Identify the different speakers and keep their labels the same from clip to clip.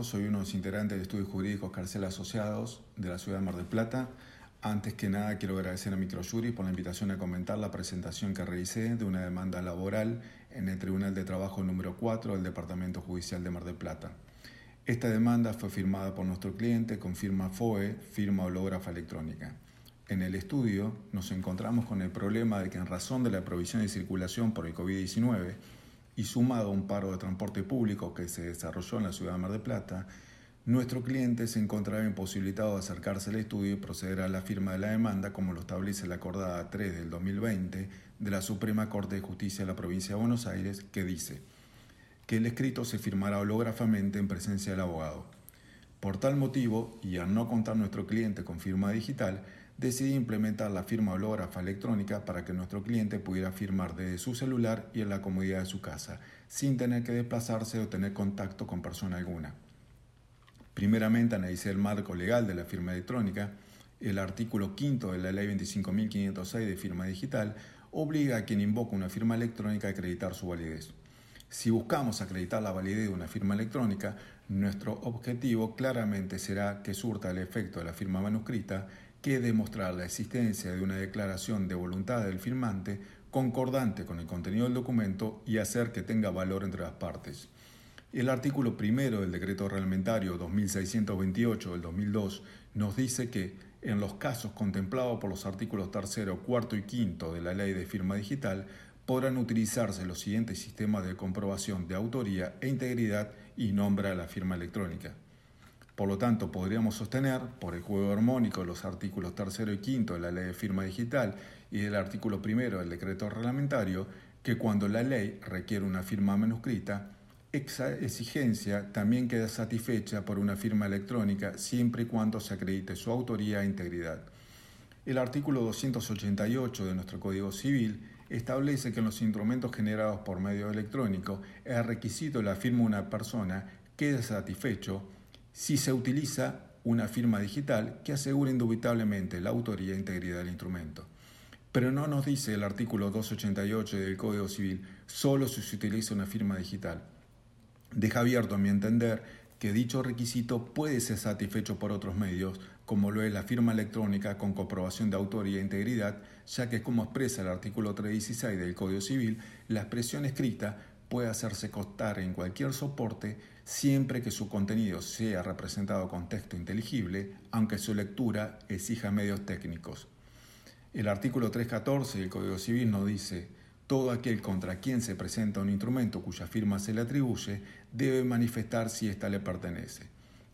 Speaker 1: Soy uno de los integrantes de Estudios Jurídicos Carcel Asociados de la ciudad de Mar del Plata. Antes que nada quiero agradecer a Microjury por la invitación a comentar la presentación que realicé de una demanda laboral en el Tribunal de Trabajo número 4 del Departamento Judicial de Mar del Plata. Esta demanda fue firmada por nuestro cliente con firma FOE, firma hológrafa electrónica. En el estudio nos encontramos con el problema de que en razón de la provisión de circulación por el COVID-19, y sumado a un paro de transporte público que se desarrolló en la ciudad de Mar del Plata, nuestro cliente se encontraba imposibilitado de acercarse al estudio y proceder a la firma de la demanda como lo establece la acordada 3 del 2020 de la Suprema Corte de Justicia de la Provincia de Buenos Aires, que dice que el escrito se firmará hológrafamente en presencia del abogado. Por tal motivo, y al no contar nuestro cliente con firma digital, decidí implementar la firma hológrafa electrónica para que nuestro cliente pudiera firmar desde su celular y en la comodidad de su casa, sin tener que desplazarse o tener contacto con persona alguna. Primeramente analicé el marco legal de la firma electrónica. El artículo 5 de la Ley 25.506 de firma digital obliga a quien invoca una firma electrónica a acreditar su validez. Si buscamos acreditar la validez de una firma electrónica, nuestro objetivo claramente será que surta el efecto de la firma manuscrita que demostrar la existencia de una declaración de voluntad del firmante concordante con el contenido del documento y hacer que tenga valor entre las partes. El artículo primero del decreto reglamentario 2628 del 2002 nos dice que, en los casos contemplados por los artículos tercero, cuarto y quinto de la Ley de Firma Digital, podrán utilizarse los siguientes sistemas de comprobación de autoría e integridad y nombra la firma electrónica. Por lo tanto, podríamos sostener, por el juego armónico de los artículos tercero y quinto de la ley de firma digital y del artículo primero del decreto reglamentario, que cuando la ley requiere una firma manuscrita, esa exigencia también queda satisfecha por una firma electrónica siempre y cuando se acredite su autoría e integridad. El artículo 288 de nuestro Código Civil establece que en los instrumentos generados por medio electrónico el requisito de la firma de una persona queda satisfecho si se utiliza una firma digital que asegure indubitablemente la autoría e integridad del instrumento. Pero no nos dice el artículo 288 del Código Civil solo si se utiliza una firma digital. Deja abierto a mi entender que dicho requisito puede ser satisfecho por otros medios, como lo es la firma electrónica con comprobación de autoría e integridad, ya que como expresa el artículo 316 del Código Civil, la expresión escrita puede hacerse costar en cualquier soporte siempre que su contenido sea representado con texto inteligible, aunque su lectura exija medios técnicos. El artículo 314 del Código Civil nos dice, todo aquel contra quien se presenta un instrumento cuya firma se le atribuye debe manifestar si ésta le pertenece.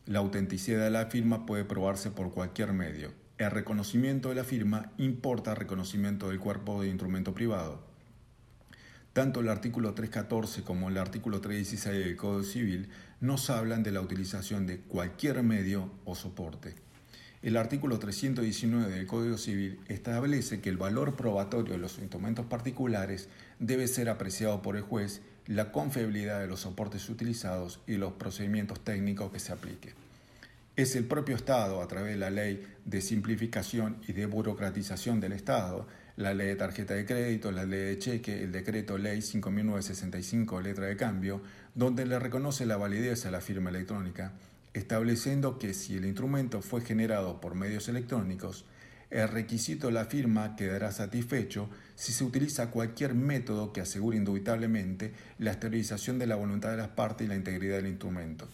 Speaker 1: La autenticidad de la firma puede probarse por cualquier medio. El reconocimiento de la firma importa reconocimiento del cuerpo de instrumento privado. Tanto el artículo 314 como el artículo 316 del Código Civil nos hablan de la utilización de cualquier medio o soporte. El artículo 319 del Código Civil establece que el valor probatorio de los instrumentos particulares debe ser apreciado por el juez, la confiabilidad de los soportes utilizados y los procedimientos técnicos que se apliquen. Es el propio Estado, a través de la Ley de Simplificación y de Burocratización del Estado, la ley de tarjeta de crédito, la ley de cheque, el decreto ley 5965, letra de cambio, donde le reconoce la validez a la firma electrónica, estableciendo que si el instrumento fue generado por medios electrónicos, el requisito de la firma quedará satisfecho si se utiliza cualquier método que asegure indubitablemente la esterilización de la voluntad de las partes y la integridad del instrumento.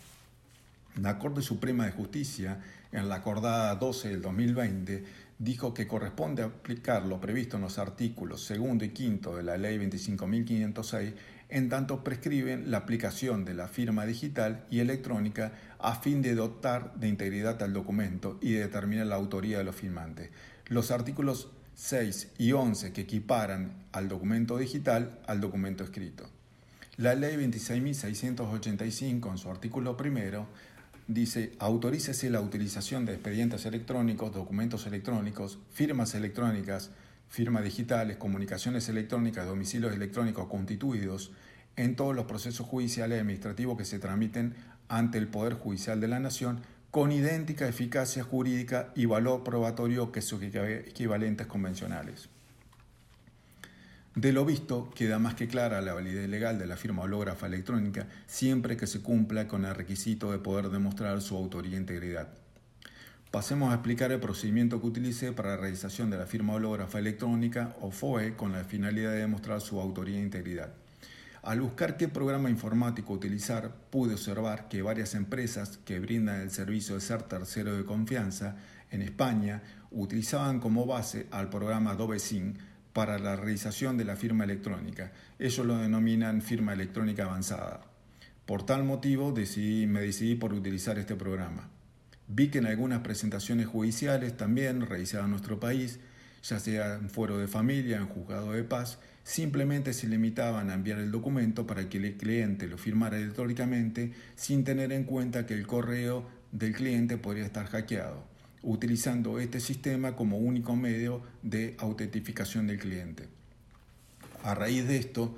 Speaker 1: La Corte Suprema de Justicia, en la acordada 12 del 2020, dijo que corresponde aplicar lo previsto en los artículos segundo y quinto de la Ley 25.506 en tanto prescriben la aplicación de la firma digital y electrónica a fin de dotar de integridad al documento y de determinar la autoría de los firmantes. Los artículos 6 y 11 que equiparan al documento digital al documento escrito. La ley 26.685 en su artículo primero dice, autorícese la utilización de expedientes electrónicos, documentos electrónicos, firmas electrónicas, firmas digitales, comunicaciones electrónicas, domicilios electrónicos constituidos en todos los procesos judiciales y administrativos que se tramiten ante el Poder Judicial de la Nación con idéntica eficacia jurídica y valor probatorio que sus equivalentes convencionales. De lo visto, queda más que clara la validez legal de la firma hológrafa electrónica siempre que se cumpla con el requisito de poder demostrar su autoría e integridad. Pasemos a explicar el procedimiento que utilicé para la realización de la firma hológrafa electrónica o FOE con la finalidad de demostrar su autoría e integridad. Al buscar qué programa informático utilizar, pude observar que varias empresas que brindan el servicio de ser tercero de confianza en España utilizaban como base al programa Adobe Sign para la realización de la firma electrónica. Ellos lo denominan firma electrónica avanzada. Por tal motivo decidí, me decidí por utilizar este programa. Vi que en algunas presentaciones judiciales también realizadas en nuestro país, ya sea en fuero de familia, en juzgado de paz, simplemente se limitaban a enviar el documento para que el cliente lo firmara electrónicamente sin tener en cuenta que el correo del cliente podría estar hackeado, utilizando este sistema como único medio de autentificación del cliente. A raíz de esto,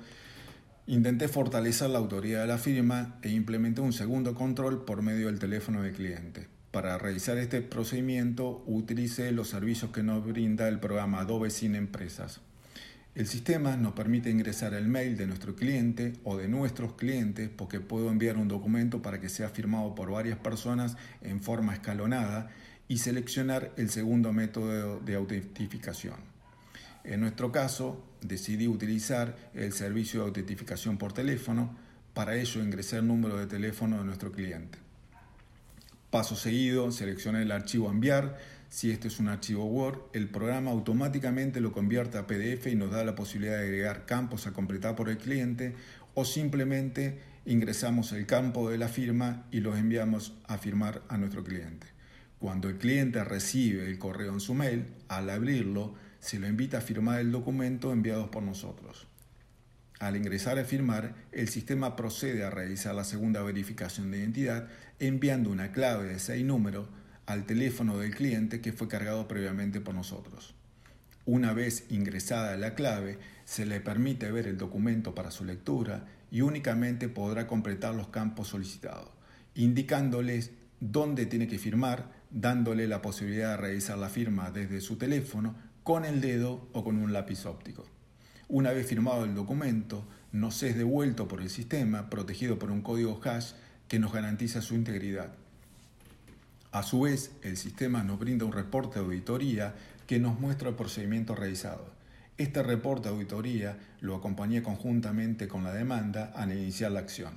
Speaker 1: intenté fortalecer la autoridad de la firma e implementé un segundo control por medio del teléfono del cliente. Para realizar este procedimiento utilicé los servicios que nos brinda el programa Adobe Sin Empresas. El sistema nos permite ingresar el mail de nuestro cliente o de nuestros clientes porque puedo enviar un documento para que sea firmado por varias personas en forma escalonada y seleccionar el segundo método de autentificación. En nuestro caso, decidí utilizar el servicio de autentificación por teléfono, para ello ingresé el número de teléfono de nuestro cliente. Paso seguido, seleccioné el archivo enviar. Si este es un archivo Word, el programa automáticamente lo convierte a PDF y nos da la posibilidad de agregar campos a completar por el cliente o simplemente ingresamos el campo de la firma y los enviamos a firmar a nuestro cliente. Cuando el cliente recibe el correo en su mail, al abrirlo, se lo invita a firmar el documento enviado por nosotros. Al ingresar a firmar, el sistema procede a realizar la segunda verificación de identidad enviando una clave de seis números al teléfono del cliente que fue cargado previamente por nosotros. Una vez ingresada la clave, se le permite ver el documento para su lectura y únicamente podrá completar los campos solicitados, indicándoles dónde tiene que firmar, dándole la posibilidad de realizar la firma desde su teléfono, con el dedo o con un lápiz óptico. Una vez firmado el documento, nos es devuelto por el sistema, protegido por un código hash que nos garantiza su integridad. A su vez, el sistema nos brinda un reporte de auditoría que nos muestra el procedimiento realizado. Este reporte de auditoría lo acompañé conjuntamente con la demanda al iniciar la acción.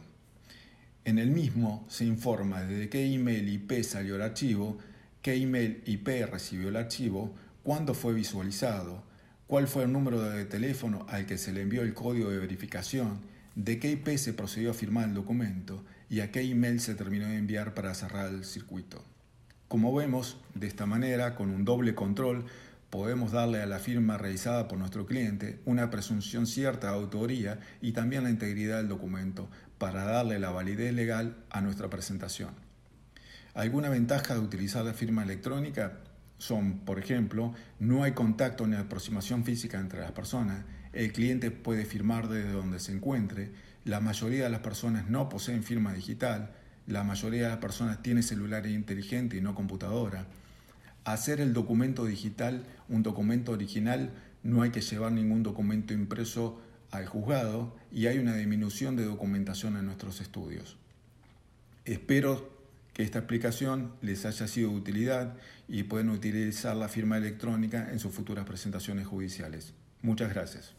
Speaker 1: En el mismo se informa desde qué email IP salió el archivo, qué email IP recibió el archivo, cuándo fue visualizado, cuál fue el número de teléfono al que se le envió el código de verificación, de qué IP se procedió a firmar el documento y a qué email se terminó de enviar para cerrar el circuito. Como vemos, de esta manera, con un doble control, podemos darle a la firma realizada por nuestro cliente una presunción cierta de autoría y también la integridad del documento para darle la validez legal a nuestra presentación. ¿Alguna ventaja de utilizar la firma electrónica? son, por ejemplo, no hay contacto ni aproximación física entre las personas, el cliente puede firmar desde donde se encuentre, la mayoría de las personas no poseen firma digital, la mayoría de las personas tiene celular inteligente y no computadora hacer el documento digital un documento original, no hay que llevar ningún documento impreso al juzgado y hay una disminución de documentación en nuestros estudios. Espero que esta explicación les haya sido de utilidad y pueden utilizar la firma electrónica en sus futuras presentaciones judiciales. Muchas gracias.